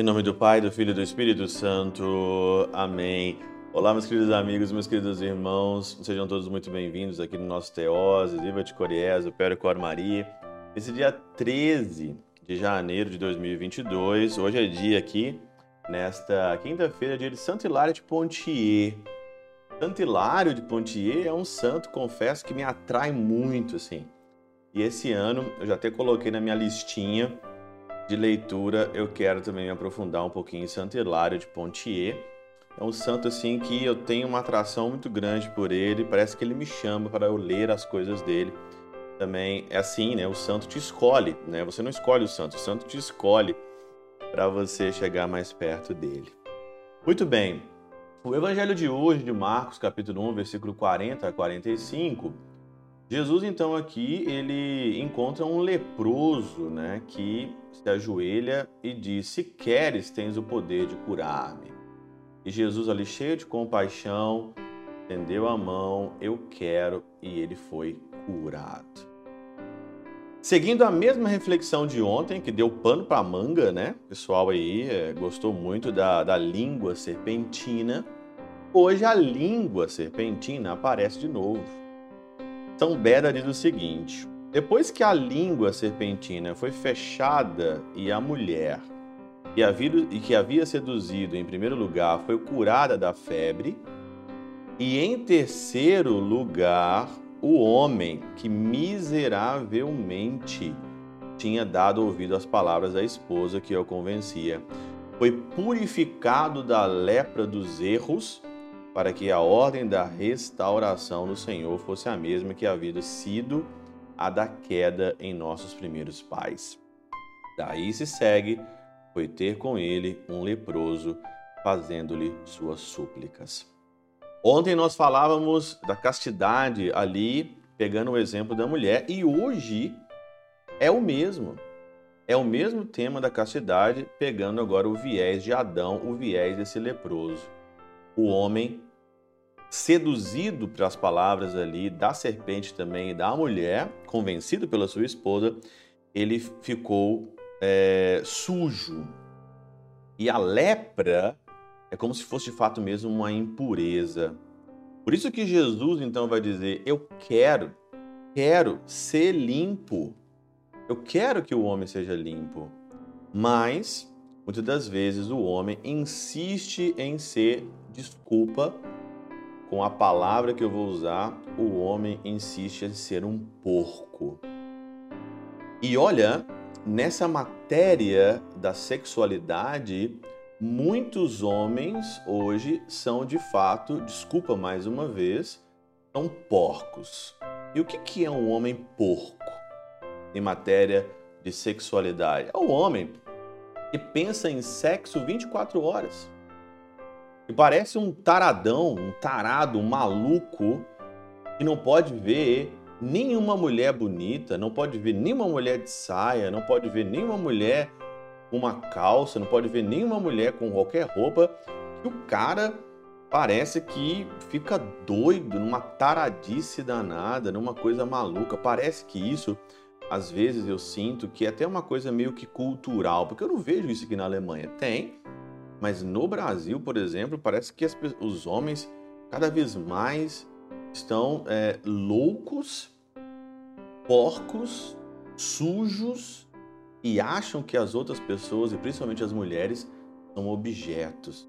Em nome do Pai, do Filho e do Espírito Santo. Amém. Olá, meus queridos amigos, meus queridos irmãos. Sejam todos muito bem-vindos aqui no nosso Teose, Viva de Coriés, o Péro Cor Maria. Esse dia 13 de janeiro de 2022, hoje é dia aqui, nesta quinta-feira, dia de Santo Hilário de Pontier. Santo Hilário de Pontier é um santo, confesso, que me atrai muito, assim. E esse ano eu já até coloquei na minha listinha de leitura, eu quero também me aprofundar um pouquinho em Santo Hilário de Pontier. É um santo assim que eu tenho uma atração muito grande por ele, parece que ele me chama para eu ler as coisas dele. Também é assim, né? O santo te escolhe, né? Você não escolhe o santo, o santo te escolhe para você chegar mais perto dele. Muito bem. O evangelho de hoje de Marcos, capítulo 1, versículo 40 a 45, Jesus então aqui ele encontra um leproso, né, que se ajoelha e diz: "Se queres, tens o poder de curar-me". E Jesus ali cheio de compaixão, estendeu a mão: "Eu quero", e ele foi curado. Seguindo a mesma reflexão de ontem, que deu pano para manga, né? O pessoal aí é, gostou muito da, da língua serpentina. Hoje a língua serpentina aparece de novo. São Beda diz o seguinte: depois que a língua serpentina foi fechada e a mulher que havia, que havia seduzido em primeiro lugar foi curada da febre, e em terceiro lugar o homem que miseravelmente tinha dado ouvido às palavras da esposa que o convencia, foi purificado da lepra dos erros para que a ordem da restauração do Senhor fosse a mesma que havia sido a da queda em nossos primeiros pais. Daí se segue, foi ter com ele um leproso, fazendo-lhe suas súplicas. Ontem nós falávamos da castidade ali, pegando o exemplo da mulher, e hoje é o mesmo. É o mesmo tema da castidade, pegando agora o viés de Adão, o viés desse leproso o homem, seduzido pelas palavras ali da serpente também e da mulher, convencido pela sua esposa, ele ficou é, sujo. E a lepra é como se fosse de fato mesmo uma impureza. Por isso que Jesus então vai dizer: Eu quero, quero ser limpo. Eu quero que o homem seja limpo. Mas, muitas das vezes, o homem insiste em ser desculpa, com a palavra que eu vou usar, o homem insiste em ser um porco. E olha, nessa matéria da sexualidade, muitos homens hoje são de fato, desculpa mais uma vez, são porcos. E o que é um homem porco em matéria de sexualidade? É o homem que pensa em sexo 24 horas e parece um taradão, um tarado, um maluco que não pode ver nenhuma mulher bonita, não pode ver nenhuma mulher de saia, não pode ver nenhuma mulher uma calça, não pode ver nenhuma mulher com qualquer roupa, o cara parece que fica doido, numa taradice danada, numa coisa maluca. Parece que isso, às vezes eu sinto que é até uma coisa meio que cultural, porque eu não vejo isso aqui na Alemanha. Tem, mas no Brasil, por exemplo, parece que as, os homens cada vez mais estão é, loucos, porcos, sujos e acham que as outras pessoas, e principalmente as mulheres, são objetos,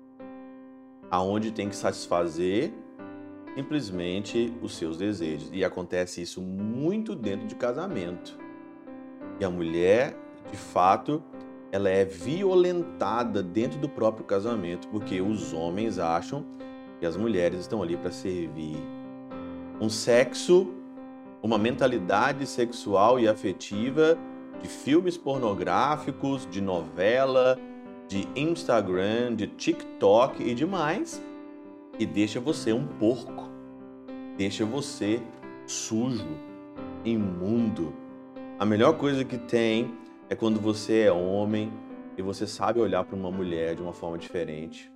aonde tem que satisfazer simplesmente os seus desejos. E acontece isso muito dentro de casamento. E a mulher, de fato, ela é violentada dentro do próprio casamento, porque os homens acham que as mulheres estão ali para servir. Um sexo, uma mentalidade sexual e afetiva de filmes pornográficos, de novela, de Instagram, de TikTok e demais, e deixa você um porco, deixa você sujo, imundo. A melhor coisa que tem é quando você é homem e você sabe olhar para uma mulher de uma forma diferente.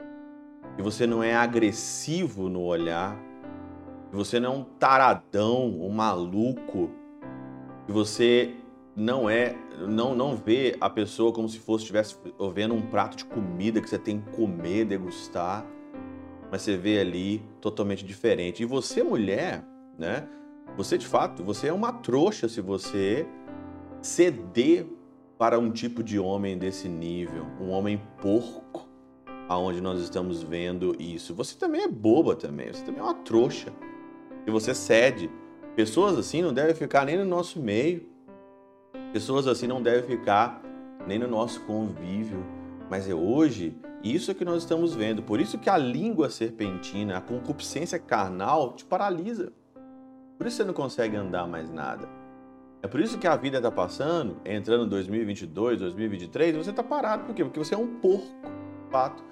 E você não é agressivo no olhar. que você não é um taradão, um maluco, que você não é, não não vê a pessoa como se fosse estivesse vendo um prato de comida que você tem que comer, degustar, mas você vê ali totalmente diferente. E você, mulher, né? Você de fato, você é uma trouxa se você ceder para um tipo de homem desse nível, um homem porco, aonde nós estamos vendo isso. Você também é boba também, você também é uma trouxa. E você cede. Pessoas assim não devem ficar nem no nosso meio. Pessoas assim não devem ficar nem no nosso convívio. Mas é hoje isso é que nós estamos vendo. Por isso que a língua serpentina, a concupiscência carnal te paralisa. Por isso você não consegue andar mais nada. É por isso que a vida está passando, entrando em 2022, 2023, você está parado. Por quê? Porque você é um porco. Fato.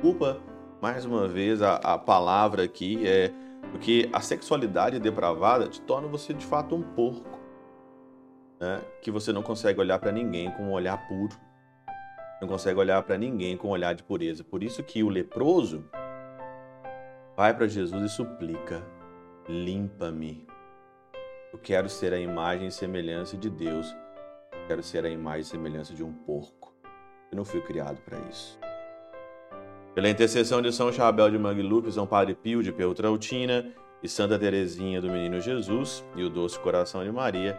Culpa, mais uma vez, a, a palavra aqui é porque a sexualidade depravada te torna você de fato um porco. Né? Que você não consegue olhar para ninguém com um olhar puro. Não consegue olhar para ninguém com um olhar de pureza. Por isso que o leproso vai para Jesus e suplica: limpa-me. Eu quero ser a imagem e semelhança de Deus. Eu quero ser a imagem e semelhança de um porco. Eu não fui criado para isso. Pela intercessão de São Chabel de Mangluf, São Padre Pio de Peltrautina e Santa Teresinha do Menino Jesus e o doce coração de Maria,